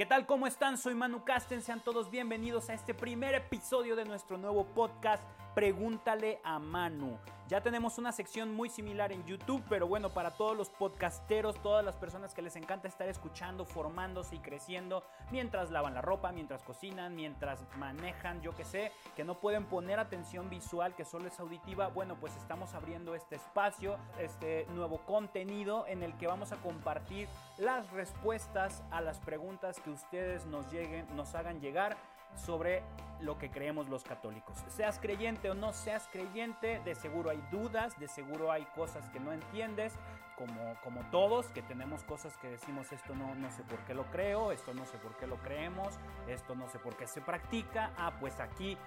¿Qué tal? ¿Cómo están? Soy Manu Casten. Sean todos bienvenidos a este primer episodio de nuestro nuevo podcast Pregúntale a Manu. Ya tenemos una sección muy similar en YouTube, pero bueno, para todos los podcasteros, todas las personas que les encanta estar escuchando, formándose y creciendo mientras lavan la ropa, mientras cocinan, mientras manejan, yo que sé, que no pueden poner atención visual, que solo es auditiva, bueno, pues estamos abriendo este espacio, este nuevo contenido en el que vamos a compartir las respuestas a las preguntas que ustedes nos lleguen, nos hagan llegar sobre lo que creemos los católicos. Seas creyente o no seas creyente, de seguro hay dudas, de seguro hay cosas que no entiendes, como, como todos, que tenemos cosas que decimos esto no, no sé por qué lo creo, esto no sé por qué lo creemos, esto no sé por qué se practica. Ah, pues aquí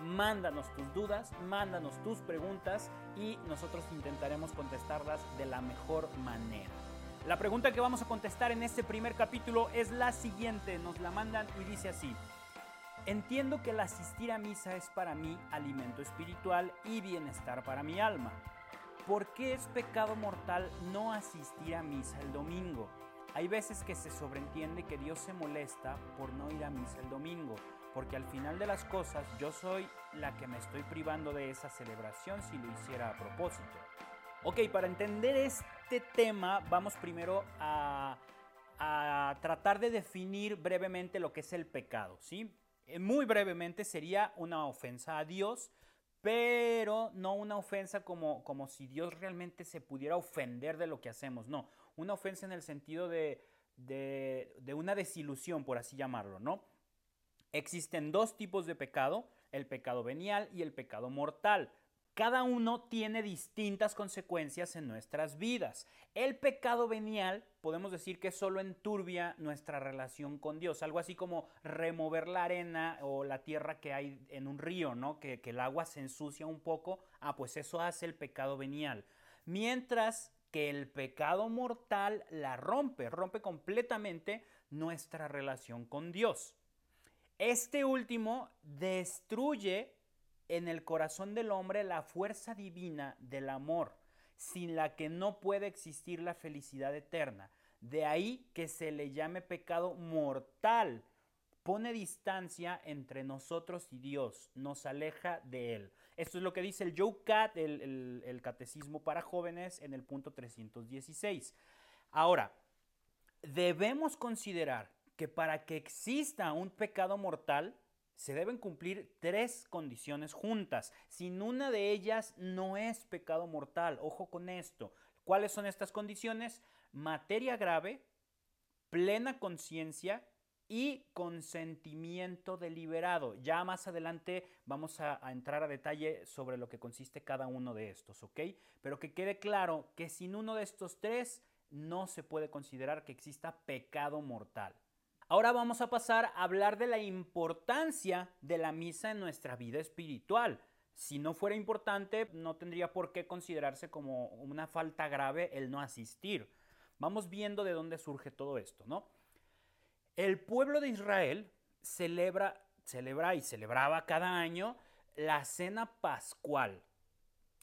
mándanos tus dudas, mándanos tus preguntas y nosotros intentaremos contestarlas de la mejor manera. La pregunta que vamos a contestar en este primer capítulo es la siguiente, nos la mandan y dice así. Entiendo que el asistir a misa es para mí alimento espiritual y bienestar para mi alma. ¿Por qué es pecado mortal no asistir a misa el domingo? Hay veces que se sobreentiende que Dios se molesta por no ir a misa el domingo, porque al final de las cosas yo soy la que me estoy privando de esa celebración si lo hiciera a propósito. Ok, para entender este tema vamos primero a, a tratar de definir brevemente lo que es el pecado, ¿sí? Eh, muy brevemente sería una ofensa a Dios, pero no una ofensa como, como si Dios realmente se pudiera ofender de lo que hacemos, no, una ofensa en el sentido de, de, de una desilusión, por así llamarlo, ¿no? Existen dos tipos de pecado, el pecado venial y el pecado mortal. Cada uno tiene distintas consecuencias en nuestras vidas. El pecado venial podemos decir que solo enturbia nuestra relación con Dios, algo así como remover la arena o la tierra que hay en un río, ¿no? Que, que el agua se ensucia un poco, ah, pues eso hace el pecado venial. Mientras que el pecado mortal la rompe, rompe completamente nuestra relación con Dios. Este último destruye en el corazón del hombre la fuerza divina del amor, sin la que no puede existir la felicidad eterna. De ahí que se le llame pecado mortal. Pone distancia entre nosotros y Dios, nos aleja de Él. Esto es lo que dice el Joe el Catecismo para Jóvenes, en el punto 316. Ahora, debemos considerar que para que exista un pecado mortal, se deben cumplir tres condiciones juntas. Sin una de ellas no es pecado mortal. Ojo con esto. ¿Cuáles son estas condiciones? Materia grave, plena conciencia y consentimiento deliberado. Ya más adelante vamos a, entrar a detalle sobre lo que consiste cada uno de estos, ¿ok? Pero que quede claro que sin uno de estos tres no se puede considerar que exista pecado mortal. Ahora vamos a pasar a hablar de la importancia de la misa en nuestra vida espiritual. Si no fuera importante, no tendría por qué considerarse como una falta grave el no asistir. Vamos viendo de dónde surge todo esto, ¿no? El pueblo de Israel celebra, celebra y celebraba cada año la cena pascual.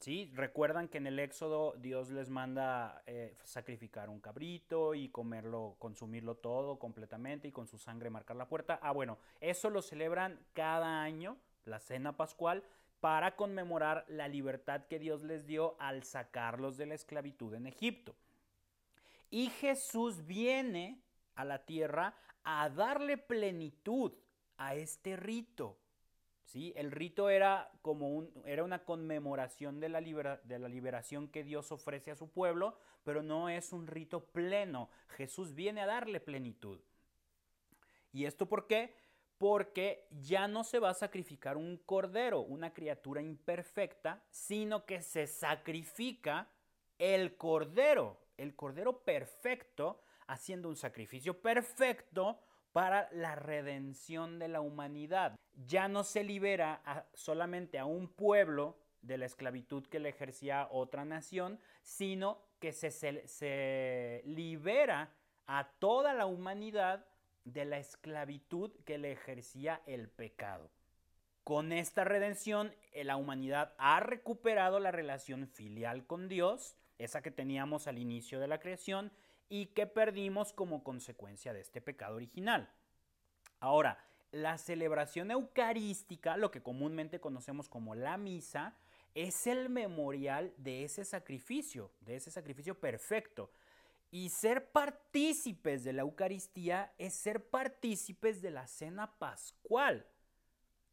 ¿Sí? Recuerdan que en el Éxodo Dios les manda eh, sacrificar un cabrito y comerlo, consumirlo todo completamente y con su sangre marcar la puerta. Ah, bueno, eso lo celebran cada año, la cena pascual, para conmemorar la libertad que Dios les dio al sacarlos de la esclavitud en Egipto. Y Jesús viene a la tierra a darle plenitud a este rito. ¿Sí? El rito era como un, era una conmemoración de la, libera, de la liberación que Dios ofrece a su pueblo, pero no es un rito pleno. Jesús viene a darle plenitud. ¿Y esto por qué? Porque ya no se va a sacrificar un cordero, una criatura imperfecta, sino que se sacrifica el cordero, el cordero perfecto, haciendo un sacrificio perfecto para la redención de la humanidad. Ya no se libera solamente a un pueblo de la esclavitud que le ejercía otra nación, sino que se, se, se libera a toda la humanidad de la esclavitud que le ejercía el pecado. Con esta redención, eh, la humanidad ha recuperado la relación filial con Dios, esa que teníamos al inicio de la creación, y que perdimos como consecuencia de este pecado original. Ahora, la celebración eucarística, lo que comúnmente conocemos como la misa, es el memorial de ese sacrificio, de ese sacrificio perfecto. Y ser partícipes de la Eucaristía es ser partícipes de la cena pascual.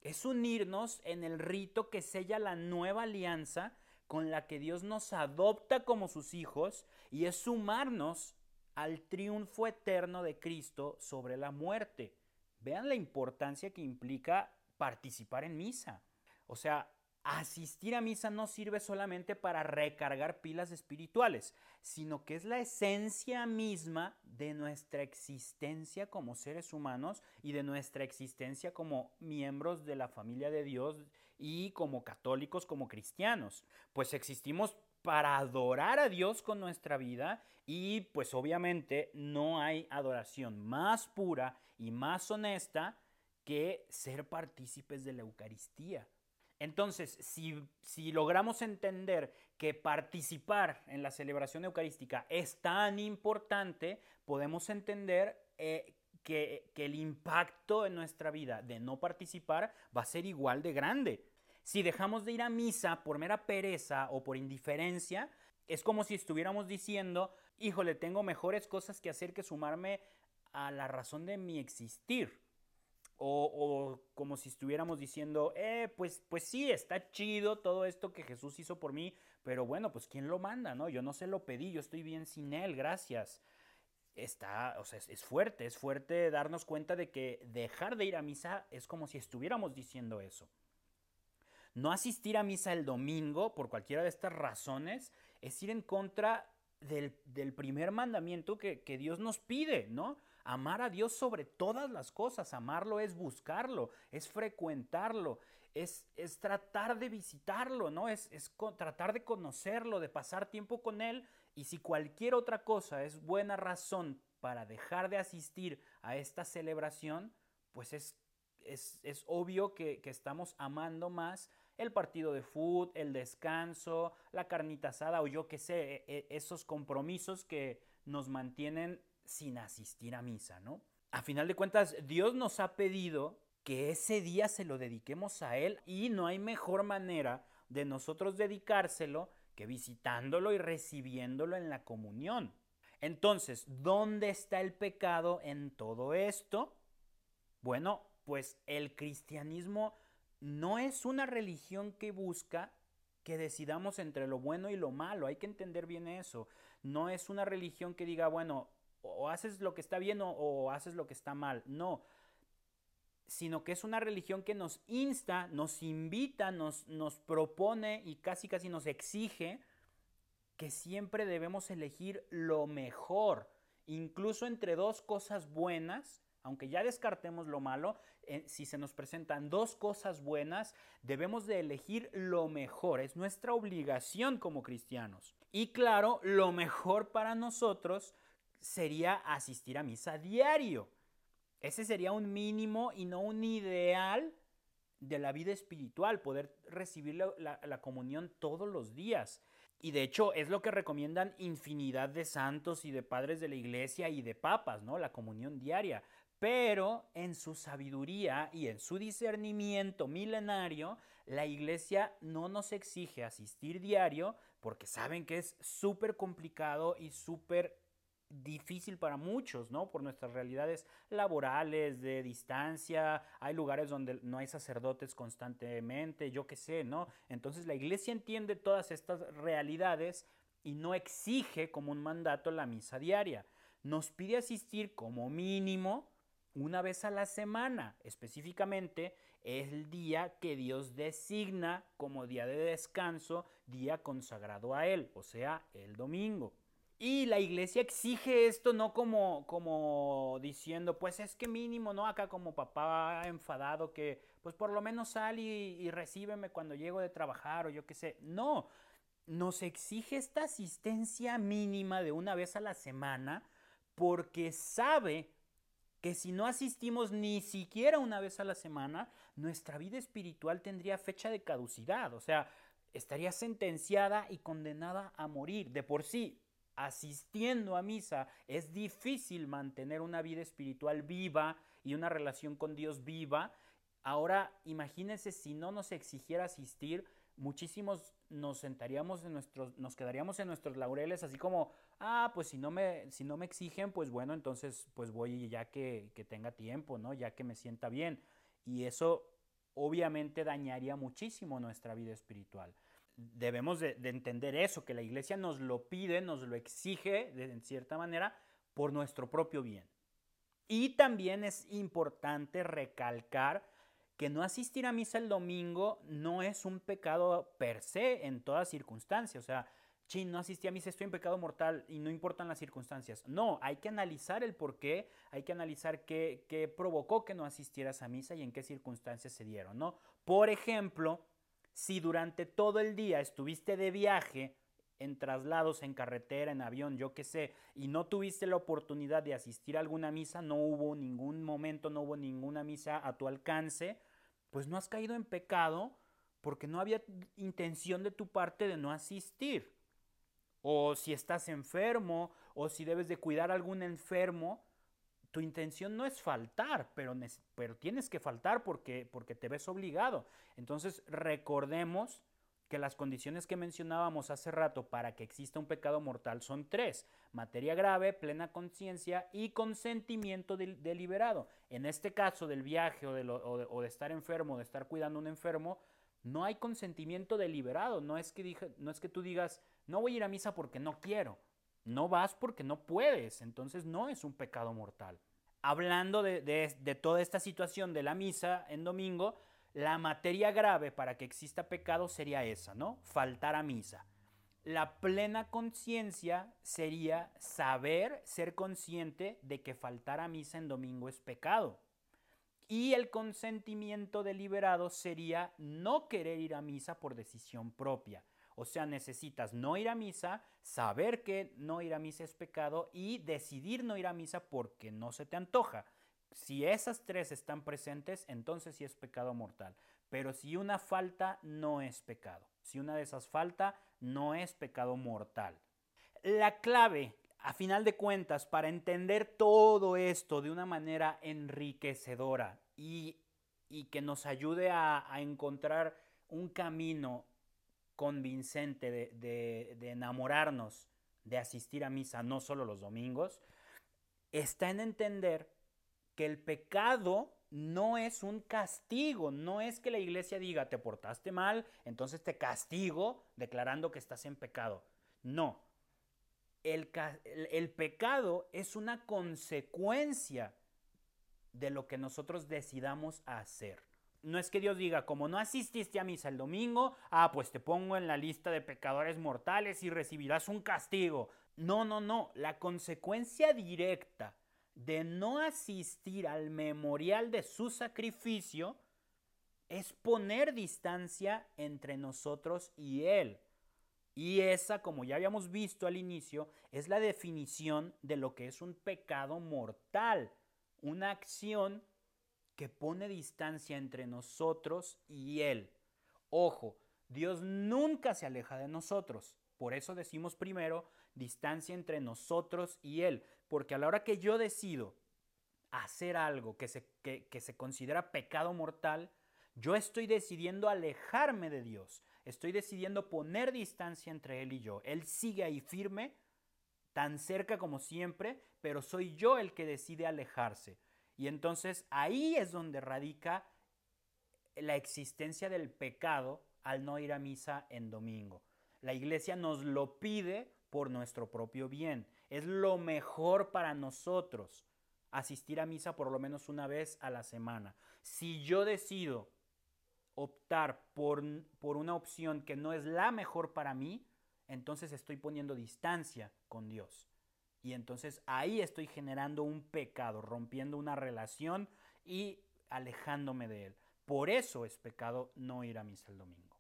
Es unirnos en el rito que sella la nueva alianza con la que Dios nos adopta como sus hijos y es sumarnos al triunfo eterno de Cristo sobre la muerte. Vean la importancia que implica participar en misa. O sea, asistir a misa no sirve solamente para recargar pilas espirituales, sino que es la esencia misma de nuestra existencia como seres humanos y de nuestra existencia como miembros de la familia de Dios y como católicos, como cristianos. Pues existimos para adorar a Dios con nuestra vida y pues obviamente no hay adoración más pura y más honesta que ser partícipes de la Eucaristía. Entonces, si, logramos entender que participar en la celebración eucarística es tan importante, podemos entender eh, que, que el impacto en nuestra vida de no participar va a ser igual de grande. Si dejamos de ir a misa por mera pereza o por indiferencia, es como si estuviéramos diciendo, híjole, tengo mejores cosas que hacer que sumarme a la razón de mi existir. O, como si estuviéramos diciendo, eh, pues, pues sí, está chido todo esto que Jesús hizo por mí, pero bueno, pues ¿quién lo manda, no? Yo no se lo pedí, yo estoy bien sin Él, gracias. Está, o sea, es, es fuerte, es fuerte darnos cuenta de que dejar de ir a misa es como si estuviéramos diciendo eso. No asistir a misa el domingo, por cualquiera de estas razones, es ir en contra del, primer mandamiento que, Dios nos pide, ¿no? Amar a Dios sobre todas las cosas. Amarlo es buscarlo, es frecuentarlo, es, tratar de visitarlo, ¿no? Es, es tratar de conocerlo, de pasar tiempo con Él. Y si cualquier otra cosa es buena razón para dejar de asistir a esta celebración, pues es, es, es obvio que, que estamos amando más el partido de fútbol, el descanso, la carnita asada o yo qué sé, e, e, esos compromisos que nos mantienen sin asistir a misa, ¿no? A final de cuentas, Dios nos ha pedido que ese día se lo dediquemos a Él y no hay mejor manera de nosotros dedicárselo que visitándolo y recibiéndolo en la comunión. Entonces, ¿dónde está el pecado en todo esto? Bueno, pues el cristianismo no es una religión que busca que decidamos entre lo bueno y lo malo. Hay que entender bien eso. No es una religión que diga, bueno, o haces lo que está bien o, haces lo que está mal. No, sino que es una religión que nos insta, nos invita, nos, nos propone y casi casi nos exige que siempre debemos elegir lo mejor, incluso entre dos cosas buenas, aunque ya descartemos lo malo, eh, si se nos presentan dos cosas buenas, debemos de elegir lo mejor, es nuestra obligación como cristianos. Y claro, lo mejor para nosotros sería asistir a misa diario. Ese sería un mínimo y no un ideal de la vida espiritual, poder recibir la, comunión todos los días. Y de hecho es lo que recomiendan infinidad de santos y de padres de la iglesia y de papas, ¿no? La comunión diaria. Pero en su sabiduría y en su discernimiento milenario, la iglesia no nos exige asistir diario porque saben que es súper complicado y súper difícil para muchos, ¿no? Por nuestras realidades laborales, de distancia, hay lugares donde no hay sacerdotes constantemente, yo qué sé, ¿no? Entonces la iglesia entiende todas estas realidades y no exige como un mandato la misa diaria. Nos pide asistir como mínimo una vez a la semana, específicamente el día que Dios designa como día de descanso, día consagrado a Él, o sea, el domingo. Y la iglesia exige esto no como, como diciendo, pues es que mínimo, ¿no? Acá como papá enfadado que, pues por lo menos sal y, y recíbeme cuando llego de trabajar o yo qué sé. No, nos exige esta asistencia mínima de una vez a la semana porque sabe que si no asistimos ni siquiera una vez a la semana, nuestra vida espiritual tendría fecha de caducidad, o sea, estaría sentenciada y condenada a morir. De por sí, asistiendo a misa es difícil mantener una vida espiritual viva y una relación con Dios viva, ahora imagínense si no nos exigiera asistir, muchísimos nos sentaríamos en nuestros, nos quedaríamos en nuestros laureles, así como, ah, pues si no me, si no me exigen, pues bueno, entonces pues voy ya que, que tenga tiempo, ¿no? Ya que me sienta bien. Y eso obviamente dañaría muchísimo nuestra vida espiritual. Debemos de, entender eso, que la iglesia nos lo pide, nos lo exige, de, en cierta manera, por nuestro propio bien. Y también es importante recalcar que no asistir a misa el domingo no es un pecado per se en todas circunstancias. O sea, chin, no asistí a misa, estoy en pecado mortal y no importan las circunstancias. No, hay que analizar el por qué, hay que analizar qué, qué provocó que no asistieras a misa y en qué circunstancias se dieron, ¿no? Por ejemplo, si durante todo el día estuviste de viaje, en traslados, en carretera, en avión, yo qué sé, y no tuviste la oportunidad de asistir a alguna misa, no hubo ningún momento, no hubo ninguna misa a tu alcance, pues no has caído en pecado porque no había intención de tu parte de no asistir. O si estás enfermo, o si debes de cuidar a algún enfermo, tu intención no es faltar, pero, tienes que faltar porque, te ves obligado. Entonces recordemos que las condiciones que mencionábamos hace rato para que exista un pecado mortal son tres. Materia grave, plena conciencia y consentimiento deliberado. En este caso del viaje o de, o de, estar enfermo, de estar cuidando a un enfermo, no hay consentimiento deliberado. No es que tú digas, no voy a ir a misa porque no quiero. No vas porque no puedes. Entonces no es un pecado mortal. Hablando de, de toda esta situación de la misa en domingo, la materia grave para que exista pecado sería esa, ¿no? Faltar a misa. La plena conciencia sería saber, ser consciente de que faltar a misa en domingo es pecado. Y el consentimiento deliberado sería no querer ir a misa por decisión propia. O sea, necesitas no ir a misa, saber que no ir a misa es pecado y decidir no ir a misa porque no se te antoja. Si esas tres están presentes, entonces sí es pecado mortal. Pero si una falta, no es pecado. Si una de esas falta, no es pecado mortal. La clave, a final de cuentas, para entender todo esto de una manera enriquecedora y, que nos ayude a, encontrar un camino convincente de, enamorarnos de asistir a misa, no solo los domingos, está en entender que el pecado no es un castigo, no es que la iglesia diga, te portaste mal, entonces te castigo declarando que estás en pecado. No, el, pecado es una consecuencia de lo que nosotros decidamos hacer. No es que Dios diga, como no asististe a misa el domingo, ah, pues te pongo en la lista de pecadores mortales y recibirás un castigo. No, no, no, la consecuencia directa de no asistir al memorial de su sacrificio es poner distancia entre nosotros y Él. Y esa, como ya habíamos visto al inicio, es la definición de lo que es un pecado mortal, una acción que pone distancia entre nosotros y Él. Ojo, Dios nunca se aleja de nosotros. Por eso decimos primero distancia entre nosotros y Él. Porque a la hora que yo decido hacer algo que se, que, se considera pecado mortal, yo estoy decidiendo alejarme de Dios. Estoy decidiendo poner distancia entre Él y yo. Él sigue ahí firme, tan cerca como siempre, pero soy yo el que decide alejarse. Y entonces ahí es donde radica la existencia del pecado al no ir a misa en domingo. La iglesia nos lo pide por nuestro propio bien. Es lo mejor para nosotros asistir a misa por lo menos una vez a la semana. Si yo decido optar por, por una opción que no es la mejor para mí, entonces estoy poniendo distancia con Dios. Y entonces ahí estoy generando un pecado, rompiendo una relación y alejándome de Él. Por eso es pecado no ir a misa el domingo.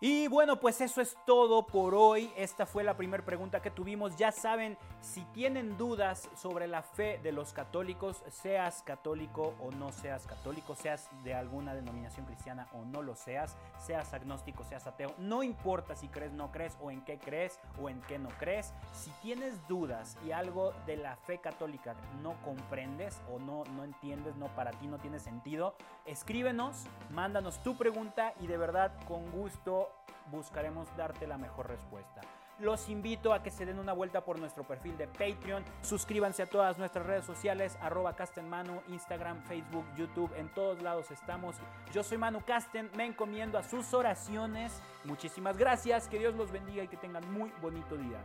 Y bueno, pues eso es todo por hoy. Esta fue la primera pregunta que tuvimos. Ya saben, si tienen dudas sobre la fe de los católicos, seas católico o no seas católico, seas de alguna denominación cristiana o no lo seas, seas agnóstico, seas ateo, no importa si crees, no crees o en qué crees o en qué no crees. Si tienes dudas y algo de la fe católica no comprendes o no, no entiendes, no para ti no tiene sentido, escríbenos, mándanos tu pregunta y de verdad con gusto buscaremos darte la mejor respuesta. Los invito a que se den una vuelta por nuestro perfil de Patreon. Suscríbanse a todas nuestras redes sociales, arroba Castenmanu, Instagram, Facebook, YouTube, en todos lados estamos. Yo soy Manu Casten, me encomiendo a sus oraciones. Muchísimas gracias, que Dios los bendiga y que tengan muy bonito día.